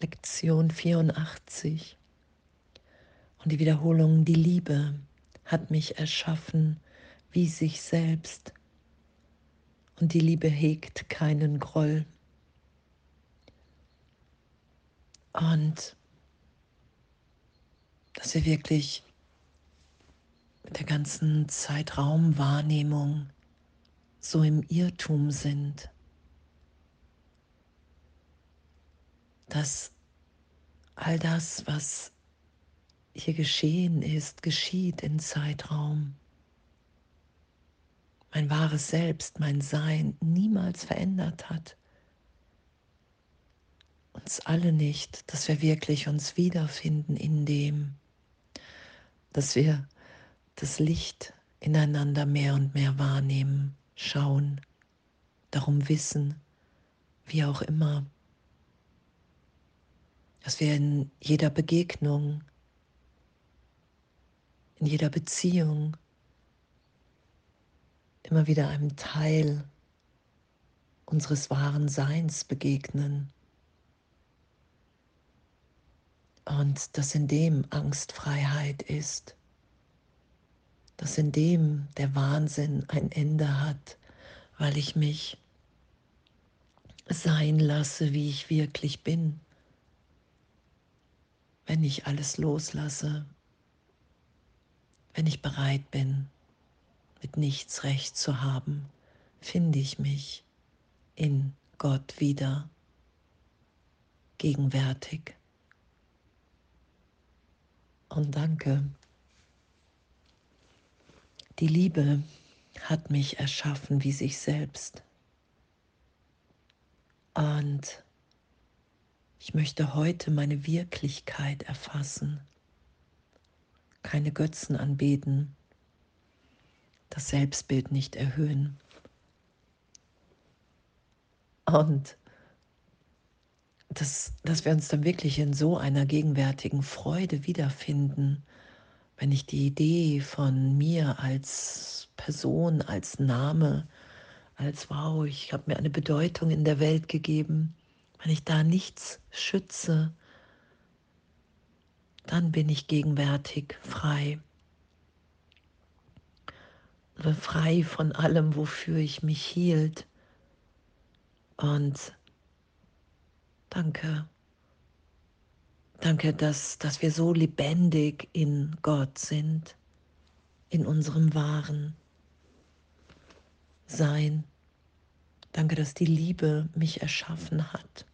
Lektion 84. Und die Wiederholung, die Liebe hat mich erschaffen wie sich selbst. Und die Liebe hegt keinen Groll. Und dass wir wirklich mit der ganzen Zeitraumwahrnehmung so im Irrtum sind, dass all das, was hier geschehen ist, geschieht in Zeitraum. Mein wahres Selbst, mein Sein niemals verändert hat. Uns alle nicht, dass wir wirklich uns wiederfinden in dem, dass wir das Licht ineinander mehr und mehr wahrnehmen, schauen, darum wissen, wie auch immer dass wir in jeder Begegnung, in jeder Beziehung immer wieder einem Teil unseres wahren Seins begegnen. Und dass in dem Angstfreiheit ist, dass in dem der Wahnsinn ein Ende hat, weil ich mich sein lasse, wie ich wirklich bin wenn ich alles loslasse, wenn ich bereit bin, mit nichts recht zu haben, finde ich mich in Gott wieder gegenwärtig. Und danke. Die Liebe hat mich erschaffen wie sich selbst. Und ich möchte heute meine Wirklichkeit erfassen, keine Götzen anbeten, das Selbstbild nicht erhöhen. Und dass, dass wir uns dann wirklich in so einer gegenwärtigen Freude wiederfinden, wenn ich die Idee von mir als Person, als Name, als wow, ich habe mir eine Bedeutung in der Welt gegeben, wenn ich da nichts schütze, dann bin ich gegenwärtig frei. Frei von allem, wofür ich mich hielt. Und danke. Danke, dass, dass wir so lebendig in Gott sind, in unserem wahren Sein. Danke, dass die Liebe mich erschaffen hat.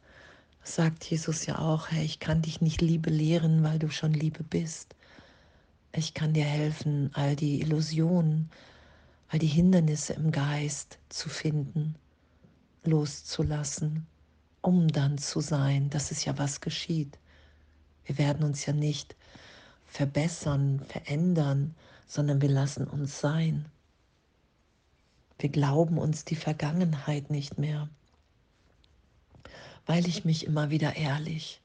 Das sagt Jesus ja auch, hey, ich kann dich nicht Liebe lehren, weil du schon Liebe bist. Ich kann dir helfen, all die Illusionen, all die Hindernisse im Geist zu finden, loszulassen, um dann zu sein. Das ist ja, was geschieht. Wir werden uns ja nicht verbessern, verändern, sondern wir lassen uns sein. Wir glauben uns die Vergangenheit nicht mehr, weil ich mich immer wieder ehrlich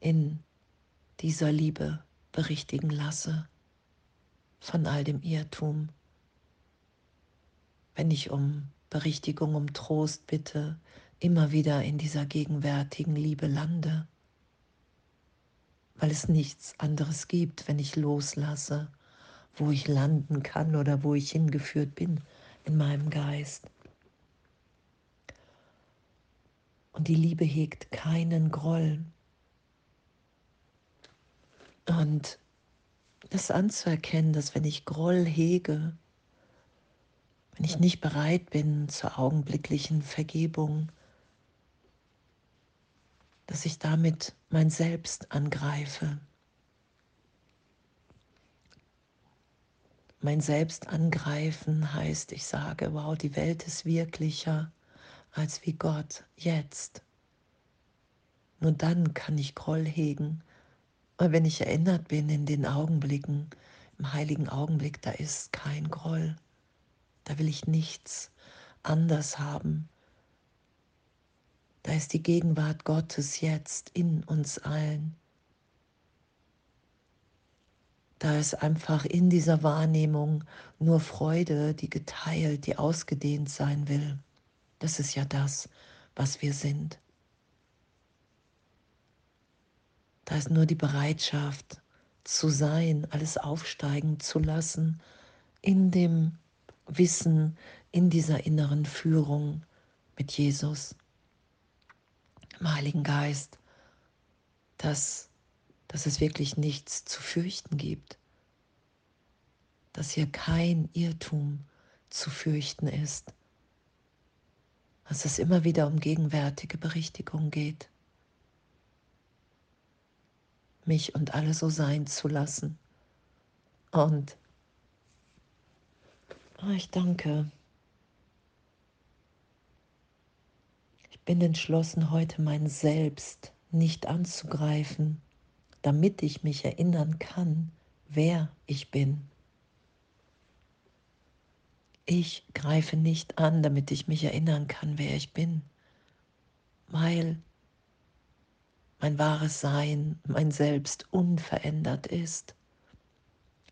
in dieser Liebe berichtigen lasse von all dem Irrtum. Wenn ich um Berichtigung, um Trost bitte, immer wieder in dieser gegenwärtigen Liebe lande, weil es nichts anderes gibt, wenn ich loslasse, wo ich landen kann oder wo ich hingeführt bin in meinem Geist. Und die Liebe hegt keinen Groll. Und das anzuerkennen, dass wenn ich Groll hege, wenn ich nicht bereit bin zur augenblicklichen Vergebung, dass ich damit mein Selbst angreife. Mein Selbst angreifen heißt, ich sage, wow, die Welt ist wirklicher als wie Gott jetzt. Nur dann kann ich Groll hegen. Und wenn ich erinnert bin in den Augenblicken, im heiligen Augenblick, da ist kein Groll. Da will ich nichts anders haben. Da ist die Gegenwart Gottes jetzt in uns allen. Da ist einfach in dieser Wahrnehmung nur Freude, die geteilt, die ausgedehnt sein will. Das ist ja das, was wir sind. Da ist nur die Bereitschaft zu sein, alles aufsteigen zu lassen, in dem Wissen, in dieser inneren Führung mit Jesus, im Heiligen Geist, dass, dass es wirklich nichts zu fürchten gibt, dass hier kein Irrtum zu fürchten ist, dass es immer wieder um gegenwärtige Berichtigung geht, mich und alle so sein zu lassen. Und oh, ich danke. Ich bin entschlossen, heute mein Selbst nicht anzugreifen, damit ich mich erinnern kann, wer ich bin. Ich greife nicht an, damit ich mich erinnern kann, wer ich bin, weil mein wahres Sein, mein Selbst unverändert ist.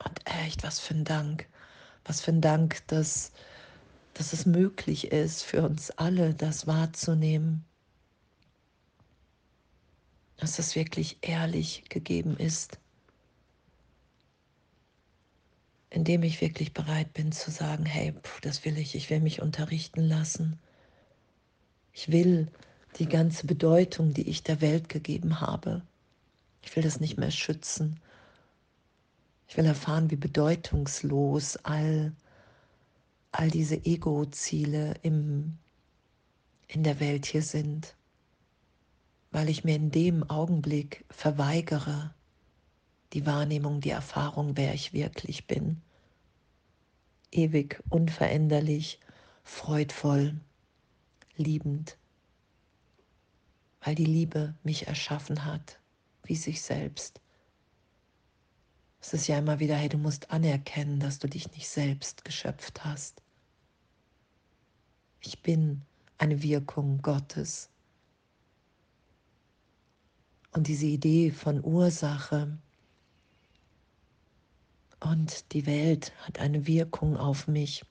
Und echt, was für ein Dank, was für ein Dank, dass, dass es möglich ist für uns alle, das wahrzunehmen, dass es wirklich ehrlich gegeben ist indem ich wirklich bereit bin zu sagen, hey, pff, das will ich, ich will mich unterrichten lassen. Ich will die ganze Bedeutung, die ich der Welt gegeben habe, ich will das nicht mehr schützen. Ich will erfahren, wie bedeutungslos all, all diese Ego-Ziele in der Welt hier sind, weil ich mir in dem Augenblick verweigere, die Wahrnehmung, die Erfahrung, wer ich wirklich bin. Ewig, unveränderlich, freudvoll, liebend, weil die Liebe mich erschaffen hat, wie sich selbst. Es ist ja immer wieder, hey, du musst anerkennen, dass du dich nicht selbst geschöpft hast. Ich bin eine Wirkung Gottes. Und diese Idee von Ursache, und die Welt hat eine Wirkung auf mich.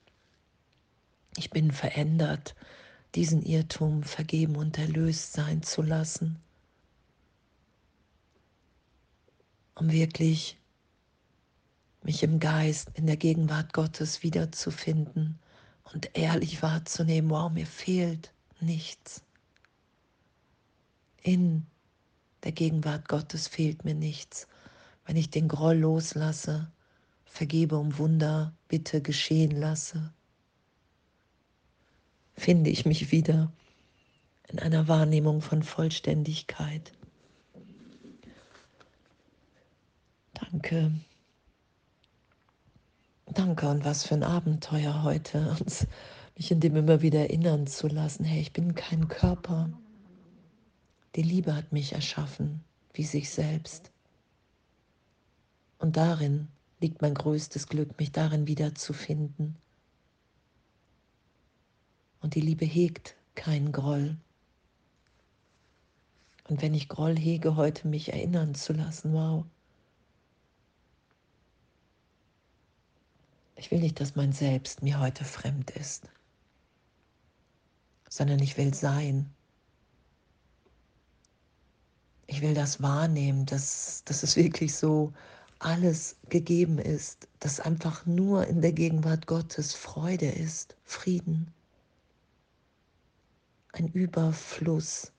Ich bin verändert, diesen Irrtum vergeben und erlöst sein zu lassen, um wirklich mich im Geist, in der Gegenwart Gottes wiederzufinden und ehrlich wahrzunehmen, wow, mir fehlt nichts. In der Gegenwart Gottes fehlt mir nichts. Wenn ich den Groll loslasse, vergebe um Wunder, bitte geschehen lasse, finde ich mich wieder in einer Wahrnehmung von Vollständigkeit. Danke. Danke und was für ein Abenteuer heute, uns, mich in dem immer wieder erinnern zu lassen, hey, ich bin kein Körper. Die Liebe hat mich erschaffen, wie sich selbst. Und darin liegt mein größtes Glück, mich darin wiederzufinden. Und die Liebe hegt keinen Groll. Und wenn ich Groll hege, heute mich erinnern zu lassen, wow. Ich will nicht, dass mein Selbst mir heute fremd ist, sondern ich will sein. Ich will das wahrnehmen, dass, dass es wirklich so alles gegeben ist, dass einfach nur in der Gegenwart Gottes Freude ist, Frieden, ein Überfluss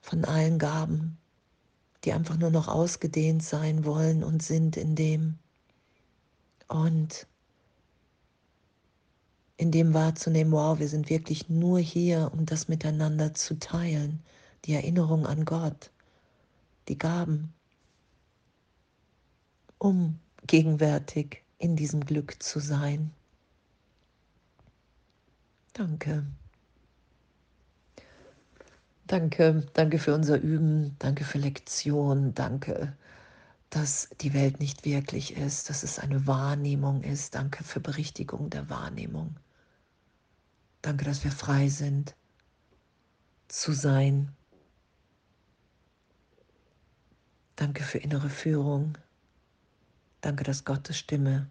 von allen Gaben, die einfach nur noch ausgedehnt sein wollen und sind in dem. Und in dem wahrzunehmen, wow, wir sind wirklich nur hier, um das miteinander zu teilen, die Erinnerung an Gott die Gaben, um gegenwärtig in diesem Glück zu sein. Danke. Danke, danke für unser Üben, danke für Lektion, danke, dass die Welt nicht wirklich ist, dass es eine Wahrnehmung ist. Danke für Berichtigung der Wahrnehmung. Danke, dass wir frei sind zu sein, Danke für innere Führung. Danke, dass Gottes Stimme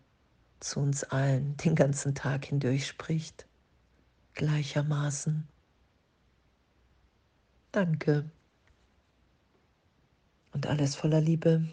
zu uns allen den ganzen Tag hindurch spricht, gleichermaßen. Danke. und alles voller Liebe.